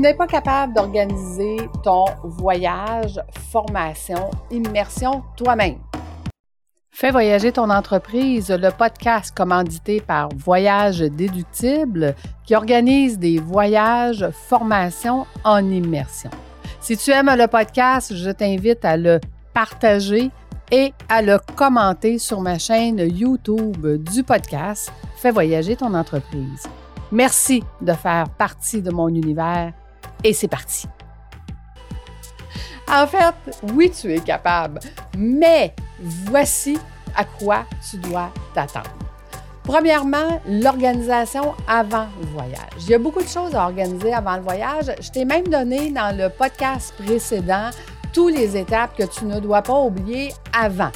Tu n'es pas capable d'organiser ton voyage, formation, immersion toi-même. Fais voyager ton entreprise, le podcast commandité par Voyage Déductible qui organise des voyages, formations en immersion. Si tu aimes le podcast, je t'invite à le partager et à le commenter sur ma chaîne YouTube du podcast Fais voyager ton entreprise. Merci de faire partie de mon univers et c'est parti. En fait, oui, tu es capable, mais voici à quoi tu dois t'attendre. Premièrement, l'organisation avant le voyage. Il y a beaucoup de choses à organiser avant le voyage. Je t'ai même donné dans le podcast précédent toutes les étapes que tu ne dois pas oublier avant.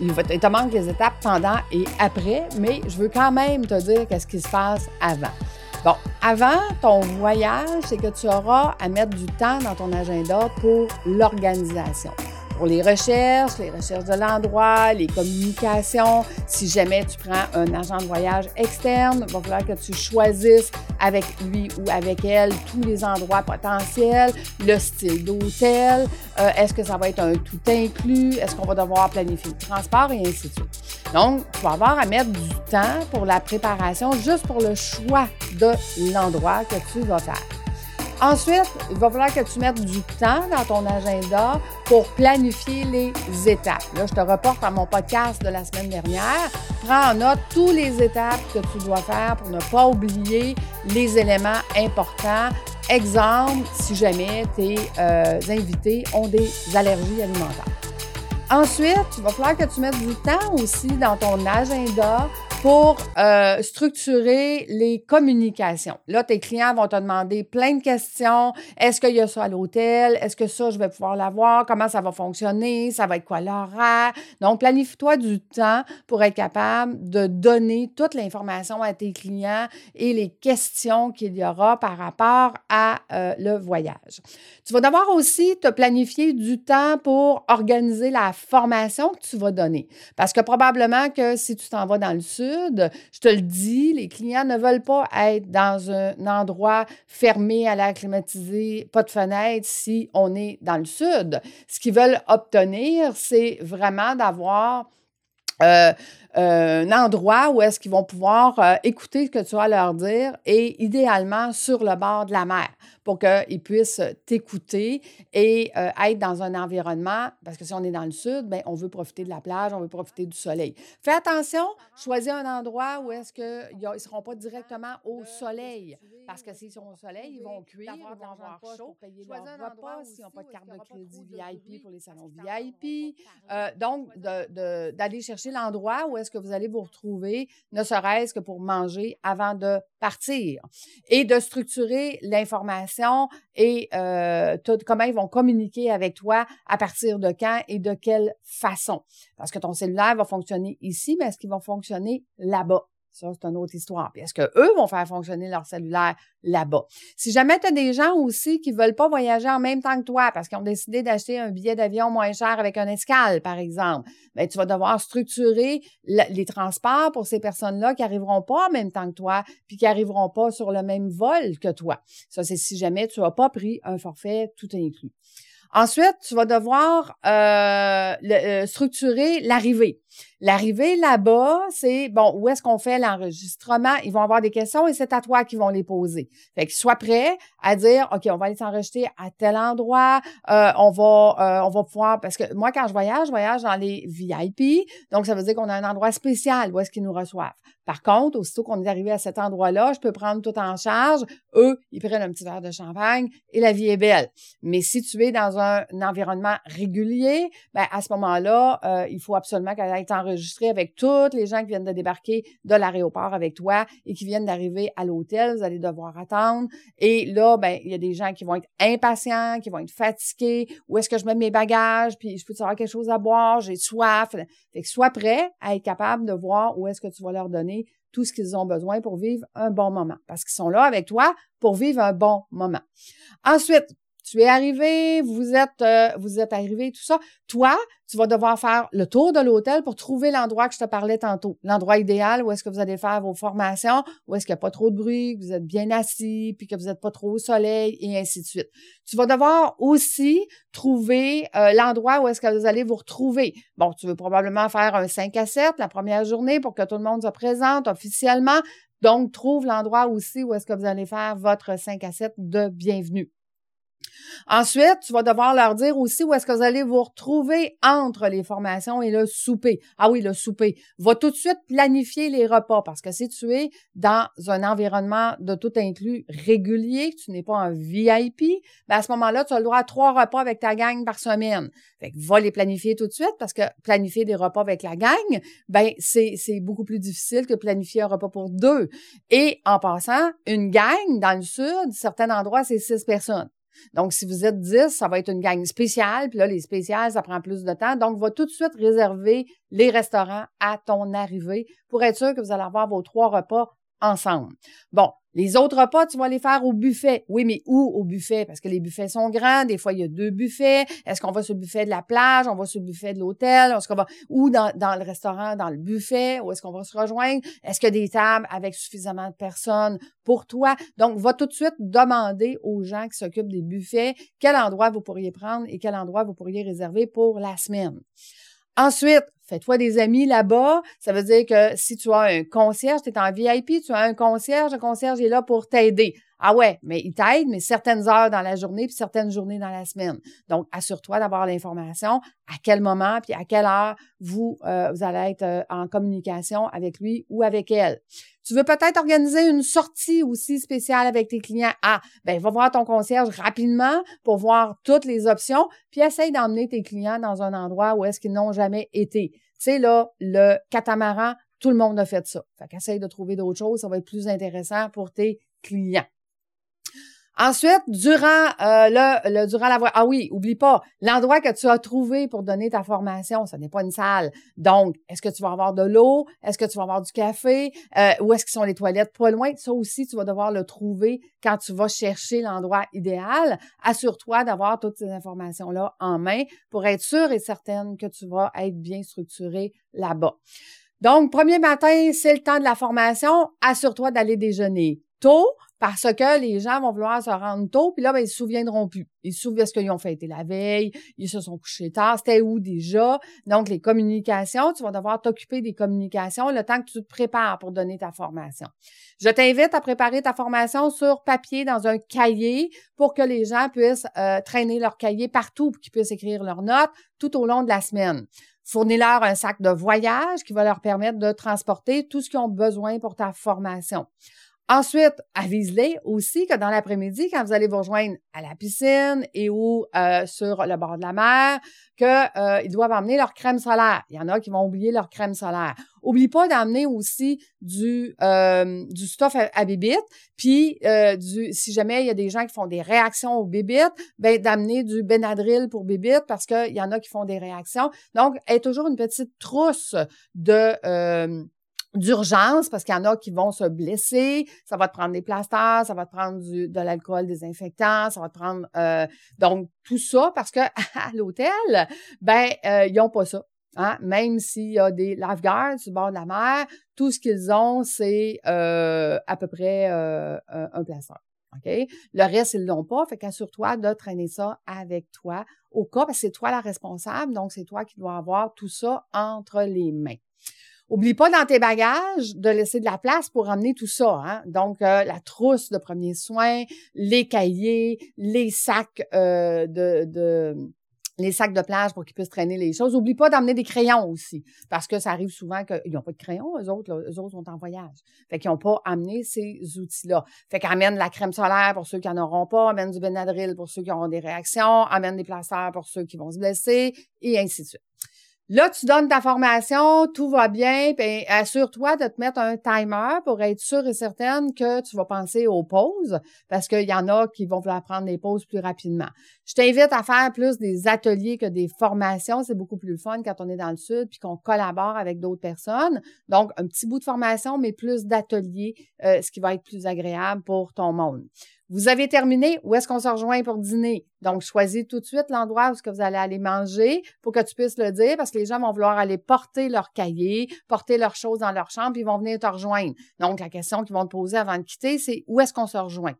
Il, te manque les étapes pendant et après, mais je veux quand même te dire qu'est-ce qui se passe avant. Bon, avant ton voyage, c'est que tu auras à mettre du temps dans ton agenda pour l'organisation pour les recherches, les recherches de l'endroit, les communications. Si jamais tu prends un agent de voyage externe, il va falloir que tu choisisses avec lui ou avec elle tous les endroits potentiels, le style d'hôtel, euh, est-ce que ça va être un tout inclus, est-ce qu'on va devoir planifier le transport et ainsi de suite. Donc, tu vas avoir à mettre du temps pour la préparation juste pour le choix de l'endroit que tu vas faire. Ensuite, il va falloir que tu mettes du temps dans ton agenda pour planifier les étapes. Là, je te reporte à mon podcast de la semaine dernière. Prends en note toutes les étapes que tu dois faire pour ne pas oublier les éléments importants. Exemple, si jamais tes euh, invités ont des allergies alimentaires. Ensuite, il va falloir que tu mettes du temps aussi dans ton agenda pour euh, structurer les communications. Là, tes clients vont te demander plein de questions. Est-ce qu'il y a ça à l'hôtel? Est-ce que ça, je vais pouvoir l'avoir? Comment ça va fonctionner? Ça va être quoi l'horaire? Donc, planifie-toi du temps pour être capable de donner toute l'information à tes clients et les questions qu'il y aura par rapport à euh, le voyage. Tu vas devoir aussi te planifier du temps pour organiser la formation que tu vas donner. Parce que probablement que si tu t'en vas dans le sud, je te le dis, les clients ne veulent pas être dans un endroit fermé à l'air climatisé, pas de fenêtre si on est dans le sud. Ce qu'ils veulent obtenir, c'est vraiment d'avoir euh, un endroit où est-ce qu'ils vont pouvoir euh, écouter ce que tu vas leur dire et idéalement sur le bord de la mer pour qu'ils puissent t'écouter et euh, être dans un environnement, parce que si on est dans le sud, bien, on veut profiter de la plage, on veut profiter du soleil. Fais attention, choisis un endroit où est-ce qu'ils ne seront pas directement au soleil, parce que s'ils sont au soleil, ils vont cuire, ils vont avoir chaud, choisis un endroit s'ils n'ont pas de carte de crédit VIP pour les salons VIP. Euh, donc, d'aller chercher l'endroit où est-ce que vous allez vous retrouver, ne serait-ce que pour manger avant de partir et de structurer l'information et euh, comment ils vont communiquer avec toi à partir de quand et de quelle façon. Parce que ton cellulaire va fonctionner ici, mais est-ce qu'il va fonctionner là-bas? Ça, c'est une autre histoire. Puis est-ce qu'eux vont faire fonctionner leur cellulaire là-bas? Si jamais tu as des gens aussi qui veulent pas voyager en même temps que toi parce qu'ils ont décidé d'acheter un billet d'avion moins cher avec un escale, par exemple, bien, tu vas devoir structurer les transports pour ces personnes-là qui arriveront pas en même temps que toi puis qui arriveront pas sur le même vol que toi. Ça, c'est si jamais tu n'as pas pris un forfait tout inclus. Ensuite, tu vas devoir euh, euh, structurer l'arrivée. L'arrivée là-bas, c'est bon, où est-ce qu'on fait l'enregistrement? Ils vont avoir des questions et c'est à toi qu'ils vont les poser. Fait que sois prêt à dire, OK, on va aller s'enregistrer à tel endroit, euh, on va on va pouvoir, parce que moi, quand je voyage, je voyage dans les VIP, donc ça veut dire qu'on a un endroit spécial où est-ce qu'ils nous reçoivent. Par contre, aussitôt qu'on est arrivé à cet endroit-là, je peux prendre tout en charge. Eux, ils prennent un petit verre de champagne et la vie est belle. Mais si tu es dans un, environnement régulier, ben à ce moment-là, euh, il faut absolument qu'elle ait enregistrée avec toutes les gens qui viennent de débarquer de l'aéroport avec toi et qui viennent d'arriver à l'hôtel. Vous allez devoir attendre. Et là, ben il y a des gens qui vont être impatients, qui vont être fatigués. Où est-ce que je mets mes bagages? Puis je peux te quelque chose à boire? J'ai soif. Fait que sois prêt à être capable de voir où est-ce que tu vas leur donner tout ce qu'ils ont besoin pour vivre un bon moment. Parce qu'ils sont là avec toi pour vivre un bon moment. Ensuite, tu es arrivé, vous êtes, euh, vous êtes arrivé, tout ça. Toi, tu vas devoir faire le tour de l'hôtel pour trouver l'endroit que je te parlais tantôt. L'endroit idéal où est-ce que vous allez faire vos formations, où est-ce qu'il n'y a pas trop de bruit, que vous êtes bien assis, puis que vous n'êtes pas trop au soleil, et ainsi de suite. Tu vas devoir aussi trouver euh, l'endroit où est-ce que vous allez vous retrouver. Bon, tu veux probablement faire un 5 à 7 la première journée pour que tout le monde se présente officiellement. Donc, trouve l'endroit aussi où est-ce que vous allez faire votre 5 à 7 de bienvenue. Ensuite, tu vas devoir leur dire aussi où est-ce que vous allez vous retrouver entre les formations et le souper. Ah oui, le souper. Va tout de suite planifier les repas parce que si tu es dans un environnement de tout inclus régulier, tu n'es pas un VIP, ben à ce moment-là, tu as le droit à trois repas avec ta gang par semaine. Fait que va les planifier tout de suite parce que planifier des repas avec la gang, ben c'est, c'est beaucoup plus difficile que planifier un repas pour deux. Et en passant, une gang dans le sud, certains endroits, c'est six personnes. Donc, si vous êtes 10, ça va être une gang spéciale. Puis là, les spéciales, ça prend plus de temps. Donc, va tout de suite réserver les restaurants à ton arrivée pour être sûr que vous allez avoir vos trois repas ensemble. Bon, les autres repas, tu vas les faire au buffet. Oui, mais où au buffet? Parce que les buffets sont grands. Des fois, il y a deux buffets. Est-ce qu'on va sur le buffet de la plage? On va sur le buffet de l'hôtel? Est-ce qu'on va, ou dans, dans, le restaurant, dans le buffet? Où est-ce qu'on va se rejoindre? Est-ce qu'il y a des tables avec suffisamment de personnes pour toi? Donc, va tout de suite demander aux gens qui s'occupent des buffets quel endroit vous pourriez prendre et quel endroit vous pourriez réserver pour la semaine. Ensuite, fais-toi des amis là-bas. Ça veut dire que si tu as un concierge, tu es en VIP, tu as un concierge, le concierge est là pour t'aider. Ah ouais, mais il t'aide, mais certaines heures dans la journée, puis certaines journées dans la semaine. Donc, assure-toi d'avoir l'information à quel moment, puis à quelle heure vous, euh, vous allez être euh, en communication avec lui ou avec elle. Tu veux peut-être organiser une sortie aussi spéciale avec tes clients. Ah, ben va voir ton concierge rapidement pour voir toutes les options, puis essaye d'emmener tes clients dans un endroit où est-ce qu'ils n'ont jamais été. Tu sais, là, le catamaran, tout le monde a fait ça. Fait qu'essaye de trouver d'autres choses, ça va être plus intéressant pour tes clients. Ensuite, durant euh, le, durant la voie, ah oui, oublie pas l'endroit que tu as trouvé pour donner ta formation, ce n'est pas une salle. Donc, est-ce que tu vas avoir de l'eau? Est-ce que tu vas avoir du café? Euh, Où est-ce que sont les toilettes Pas loin? Ça aussi, tu vas devoir le trouver quand tu vas chercher l'endroit idéal. Assure-toi d'avoir toutes ces informations là en main pour être sûr et certaine que tu vas être bien structuré là-bas. Donc, premier matin, c'est le temps de la formation. Assure-toi d'aller déjeuner parce que les gens vont vouloir se rendre tôt, puis là, ben, ils se souviendront plus. Ils se souviennent ce qu'ils ont fêté la veille, ils se sont couchés tard, c'était où déjà? Donc, les communications, tu vas devoir t'occuper des communications le temps que tu te prépares pour donner ta formation. Je t'invite à préparer ta formation sur papier dans un cahier pour que les gens puissent euh, traîner leur cahier partout, pour qu'ils puissent écrire leurs notes tout au long de la semaine. Fournis-leur un sac de voyage qui va leur permettre de transporter tout ce qu'ils ont besoin pour ta formation. Ensuite, avise-les aussi que dans l'après-midi, quand vous allez vous rejoindre à la piscine et ou euh, sur le bord de la mer, qu'ils euh, doivent emmener leur crème solaire. Il y en a qui vont oublier leur crème solaire. Oublie pas d'emmener aussi du euh, du stuff à, à puis du si jamais il y a des gens qui font des réactions aux bébites, ben d'amener du Benadryl pour bébites parce qu'il y en a qui font des réactions. Donc, aie toujours une petite trousse de d'urgence parce qu'il y en a qui vont se blesser, ça va te prendre des plasters, ça va te prendre du, de l'alcool désinfectant, ça va te prendre euh, donc tout ça parce que à l'hôtel, ben euh, ils ont pas ça. Hein? Même s'il y a des lifeguards sur le bord de la mer, tout ce qu'ils ont, c'est euh, à peu près un plaster. OK? Le reste, ils l'ont pas. Fait qu'assure-toi de traîner ça avec toi au cas, parce que c'est toi la responsable, donc c'est toi qui dois avoir tout ça entre les mains. Oublie pas dans tes bagages de laisser de la place pour emmener tout ça. Hein? Donc, euh, la trousse de premiers soins, les cahiers, les sacs euh, de, les sacs de plage pour qu'ils puissent traîner les choses. Oublie pas d'emmener des crayons aussi, parce que ça arrive souvent qu'ils n'ont pas de crayons, eux autres, eux autres sont en voyage. Fait qu'ils n'ont pas amené ces outils-là. Fait qu'amène la crème solaire pour ceux qui n'en auront pas, amène du Benadryl pour ceux qui auront des réactions, amène des plasters pour ceux qui vont se blesser, et ainsi de suite. Là, tu donnes ta formation, tout va bien, puis assure-toi de te mettre un timer pour être sûr et certaine que tu vas penser aux pauses, parce qu'il y en a qui vont vouloir prendre des pauses plus rapidement. Je t'invite à faire plus des ateliers que des formations. C'est beaucoup plus fun quand on est dans le sud puis qu'on collabore avec d'autres personnes. Donc, un petit bout de formation, mais plus d'ateliers, euh, ce qui va être plus agréable pour ton monde. Vous avez terminé, où est-ce qu'on se rejoint pour dîner? Donc, choisis tout de suite l'endroit où ce que vous allez aller manger pour que tu puisses le dire parce que les gens vont vouloir aller porter leur cahier, porter leurs choses dans leur chambre, puis ils vont venir te rejoindre. Donc, la question qu'ils vont te poser avant de quitter, c'est où est-ce qu'on se rejoint?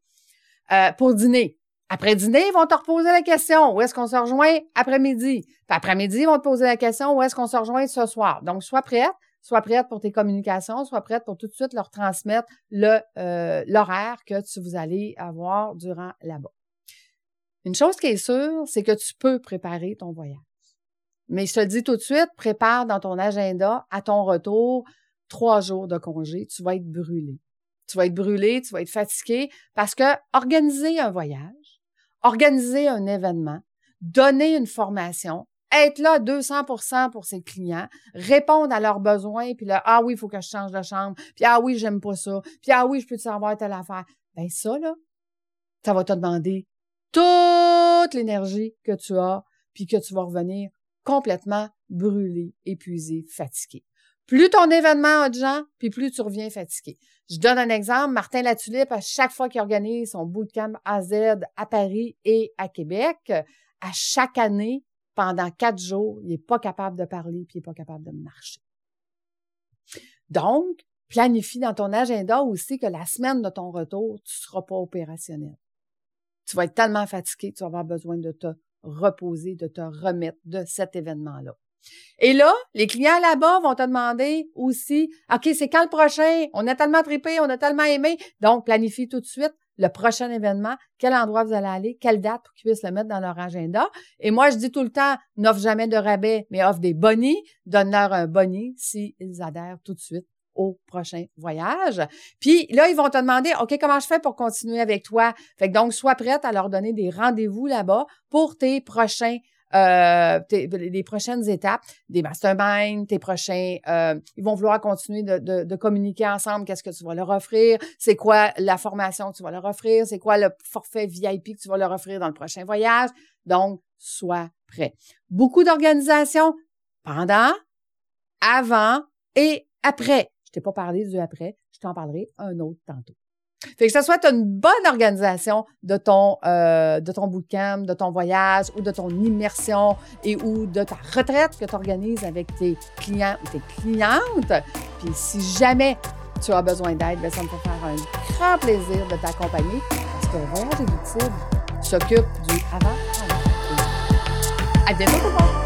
Euh, pour dîner. Après dîner, ils vont te reposer la question, où est-ce qu'on se rejoint après-midi? Puis après-midi, ils vont te poser la question, où est-ce qu'on se rejoint ce soir? Donc, sois prête, sois prête pour tes communications, sois prête pour tout de suite leur transmettre euh, l'horaire que tu vous allez avoir durant là-bas. Une chose qui est sûre, c'est que tu peux préparer ton voyage. Mais je te le dis tout de suite, prépare dans ton agenda à ton retour trois jours de congé, tu vas être brûlé. Tu vas être brûlé, tu vas être fatigué parce que organiser un voyage, organiser un événement, donner une formation, être là 200% pour ses clients, répondre à leurs besoins, puis là, ah oui, il faut que je change de chambre, puis ah oui, j'aime pas ça, puis ah oui, je peux te savoir telle affaire. Ben ça, là, ça va te demander toute l'énergie que tu as, puis que tu vas revenir complètement brûlé, épuisé, fatigué. Plus ton événement a de gens, puis plus tu reviens fatigué. Je donne un exemple. Martin Latulippe, à chaque fois qu'il organise son bootcamp AZ à Paris et à Québec, à chaque année, pendant quatre jours, il n'est pas capable de parler puis il n'est pas capable de marcher. Donc, planifie dans ton agenda aussi que la semaine de ton retour, tu ne seras pas opérationnel. Tu vas être tellement fatigué, tu vas avoir besoin de te reposer, de te remettre de cet événement-là. Et là, les clients là-bas vont te demander aussi, OK, c'est quand le prochain? On a tellement trippé, on a tellement aimé. Donc, planifie tout de suite le prochain événement, quel endroit vous allez aller, quelle date pour qu'ils puissent le mettre dans leur agenda. Et moi, je dis tout le temps, n'offre jamais de rabais, mais offre des bonnies. Donne-leur un boni s'ils adhèrent tout de suite au prochain voyage. Puis là, ils vont te demander, OK, comment je fais pour continuer avec toi? Fait que donc, sois prête à leur donner des rendez-vous là-bas pour tes prochains euh, les prochaines étapes, des masterminds, tes prochains, euh, ils vont vouloir continuer de, de, de communiquer ensemble, qu'est-ce que tu vas leur offrir, c'est quoi la formation que tu vas leur offrir, c'est quoi le forfait VIP que tu vas leur offrir dans le prochain voyage. Donc, sois prêt. Beaucoup d'organisations pendant, avant et après. Je t'ai pas parlé du après, je t'en parlerai un autre tantôt. Fait que ça soit une bonne organisation de ton, euh, de ton bootcamp, de ton voyage ou de ton immersion et ou de ta retraite que tu organises avec tes clients ou tes clientes. Puis si jamais tu as besoin d'aide, ben, ça me fait faire un grand plaisir de t'accompagner parce que voyage éductif s'occupe du avant. À bientôt!